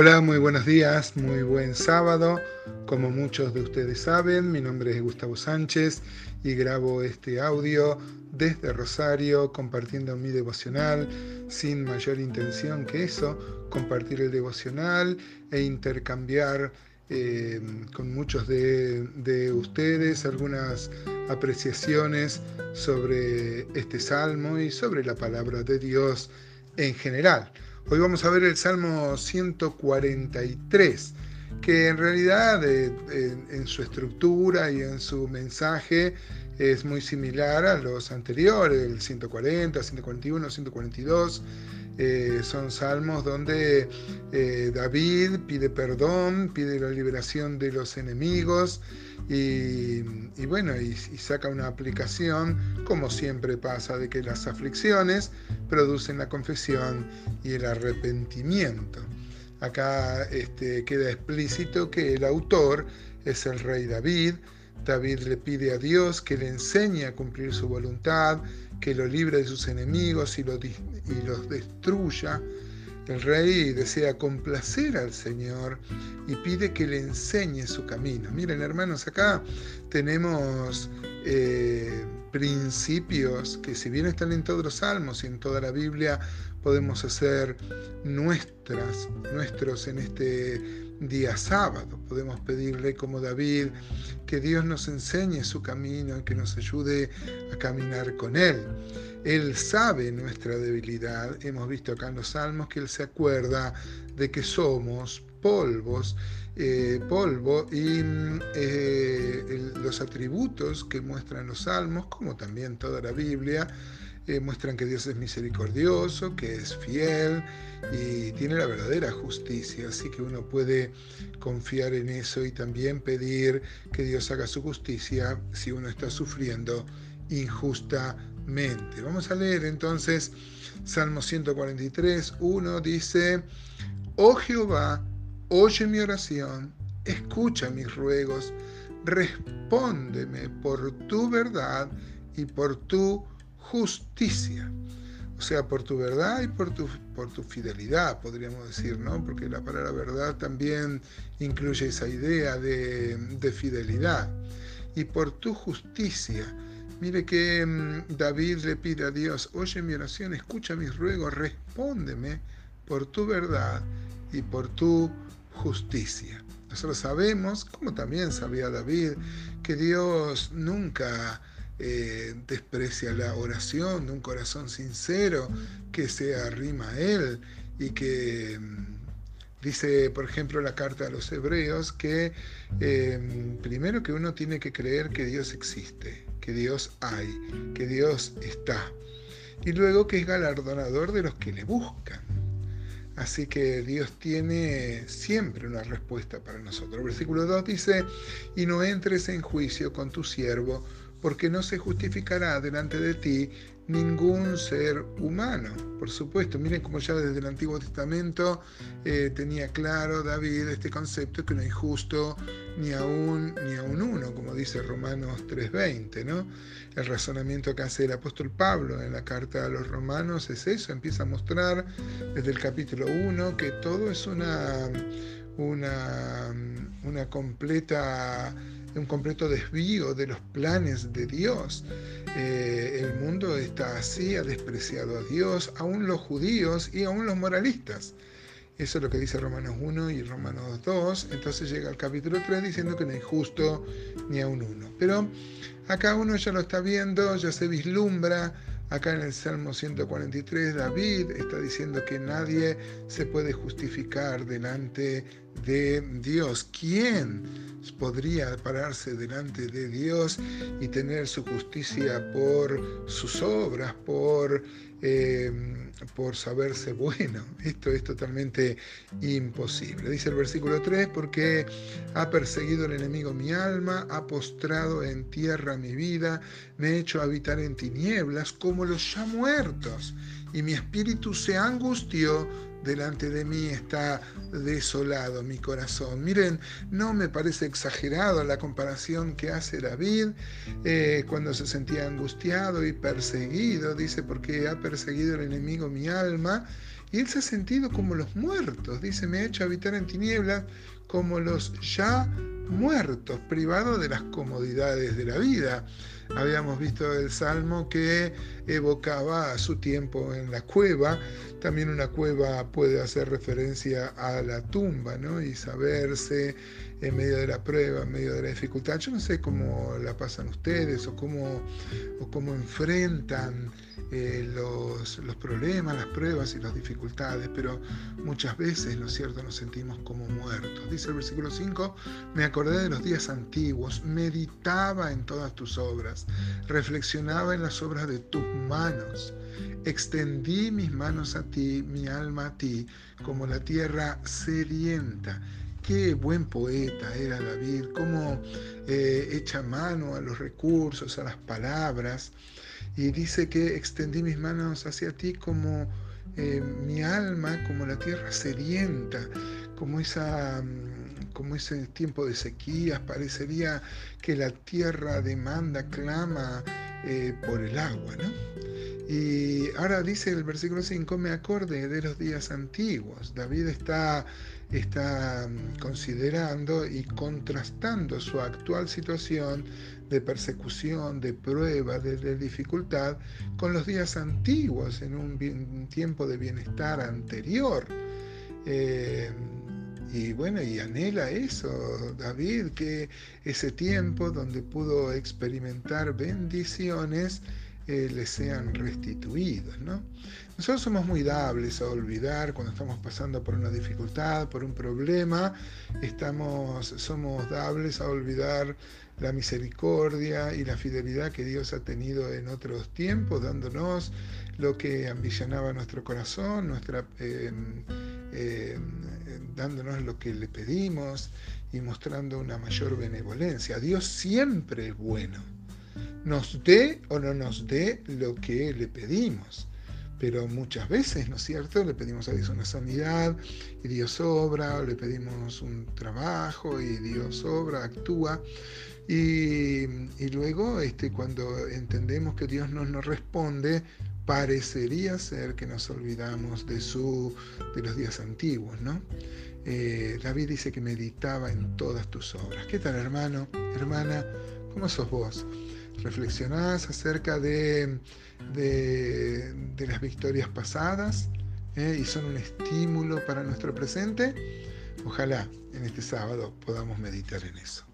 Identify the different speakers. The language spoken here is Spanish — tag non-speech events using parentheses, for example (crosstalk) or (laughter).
Speaker 1: Hola, muy buenos días, muy buen sábado. Como muchos de ustedes saben, mi nombre es Gustavo Sánchez y grabo este audio desde Rosario compartiendo mi devocional sin mayor intención que eso, compartir el devocional e intercambiar eh, con muchos de, de ustedes algunas apreciaciones sobre este salmo y sobre la palabra de Dios en general. Hoy vamos a ver el Salmo 143, que en realidad eh, en su estructura y en su mensaje es muy similar a los anteriores, el 140, 141, 142. son salmos donde eh, David pide perdón, pide la liberación de los enemigos y, bueno, y, saca una aplicación, como siempre pasa, de que las aflicciones producen la confesión y el arrepentimiento. Acá este, queda explícito que el autor es el rey David. David le pide a Dios que le enseñe a cumplir su voluntad, que lo libre de sus enemigos y, y los destruya. El rey desea complacer al Señor y pide que le enseñe su camino. Miren hermanos, acá tenemos eh, principios que si bien están en todos los salmos y en toda la Biblia, podemos hacer nuestras, nuestros en este día sábado. Podemos pedirle como David que Dios nos enseñe su camino que nos ayude a caminar con Él. Él sabe nuestra debilidad. Hemos visto acá en los salmos que Él se acuerda de que somos polvos, eh, polvo y eh, los atributos que muestran los salmos, como también toda la Biblia, eh, muestran que Dios es misericordioso, que es fiel y tiene la verdadera justicia. Así que uno puede confiar en eso y también pedir que Dios haga su justicia si uno está sufriendo injustamente. Vamos a leer entonces Salmo 143, 1 dice, Oh Jehová, oye mi oración, escucha mis ruegos, respóndeme por tu verdad y por tu justicia. O sea, por tu verdad y por tu, por tu fidelidad, podríamos decir, ¿no? Porque la palabra verdad también incluye esa idea de, de fidelidad. Y por tu justicia. Mire que mm, David le pide a Dios, oye mi oración, escucha mis ruegos, respóndeme por tu verdad y por tu justicia. Nosotros sabemos, como también sabía David, que Dios nunca eh, desprecia la oración de un corazón sincero que se arrima a Él y que mm, dice, por ejemplo, la carta a los hebreos que em, primero que uno tiene que creer que Dios existe, que Dios hay, que Dios está, y luego que es galardonador de los que le buscan. Así que Dios tiene siempre una respuesta para nosotros. Versículo 2 dice, y no entres en juicio con tu siervo, porque no se justificará delante de ti ningún ser humano. Por supuesto, miren como ya desde el Antiguo Testamento eh, tenía claro David este concepto que no hay justo ni aún ni aún uno, como dice Romanos 3:20, ¿no? El razonamiento que hace el apóstol Pablo en la carta a los romanos es eso, empieza a mostrar desde el capítulo 1 que todo es una una, una completa un completo desvío de los planes de Dios. Eh, el mundo está así, ha despreciado a Dios, aún los judíos y aún los moralistas. Eso es lo que dice Romanos 1 y Romanos 2. Entonces llega al capítulo 3 diciendo que no hay justo ni aún uno. Pero acá uno ya lo está viendo, ya se vislumbra Acá en el Salmo 143 David está diciendo que nadie se puede justificar delante de Dios. ¿Quién podría pararse delante de Dios y tener su justicia por sus obras, por eh, por saberse bueno. (laughs) Esto es totalmente imposible. Dice el versículo 3, porque ha perseguido el enemigo mi alma, ha postrado en tierra mi vida, me ha hecho habitar en tinieblas como los ya muertos, y mi espíritu se angustió delante de mí está desolado mi corazón. Miren, no me parece exagerado la comparación que hace David eh, cuando se sentía angustiado y perseguido, dice, porque ha perseguido el enemigo mi alma, y él se ha sentido como los muertos, dice, me ha hecho habitar en tinieblas como los ya muertos, privados de las comodidades de la vida. Habíamos visto el salmo que evocaba su tiempo en la cueva. También una cueva puede hacer referencia a la tumba, ¿no? Y saberse en medio de la prueba, en medio de la dificultad. Yo no sé cómo la pasan ustedes o cómo, o cómo enfrentan eh, los, los, problemas, las pruebas y las dificultades, pero muchas veces, ¿no es cierto?, nos sentimos como muertos. Dice el versículo 5, me acordé de los días antiguos, meditaba en todas tus obras, reflexionaba en las obras de tus manos, extendí mis manos a ti, mi alma a ti, como la tierra sedienta. Qué buen poeta era David, cómo eh, echa mano a los recursos, a las palabras, y dice que extendí mis manos hacia ti como eh, mi alma, como la tierra sedienta, como, esa, como ese tiempo de sequías, parecería que la tierra demanda, clama eh, por el agua, ¿no? Y ahora dice el versículo 5, me acorde de los días antiguos. David está, está mm, considerando y contrastando su actual situación de persecución, de prueba, de, dificultad, con los días antiguos, en un, tiempo de bienestar anterior. Eh, y bueno, y anhela eso, David, que ese tiempo donde pudo experimentar bendiciones, eh, le sean restituidos. ¿no? Nosotros somos muy dables a olvidar cuando estamos pasando por una dificultad, por un problema, estamos, somos dables a olvidar la misericordia y la fidelidad que Dios ha tenido en otros tiempos, dándonos lo que ambicionaba nuestro corazón, nuestra, dándonos lo que le pedimos y mostrando una mayor benevolencia. Dios siempre es bueno nos dé o no nos dé lo que le pedimos. Pero muchas veces, ¿no es cierto? Le pedimos a Dios una sanidad y Dios obra, o le pedimos un trabajo y Dios obra, actúa. Y, luego, este, cuando entendemos que Dios no nos responde, parecería ser que nos olvidamos de, su, de los días antiguos, ¿no? Eh, David dice que meditaba en todas tus obras. ¿Qué tal, hermano, hermana? ¿Cómo sos vos? reflexionás acerca de, de, las victorias pasadas ¿eh? y son un estímulo para nuestro presente. Ojalá en este sábado podamos meditar en eso.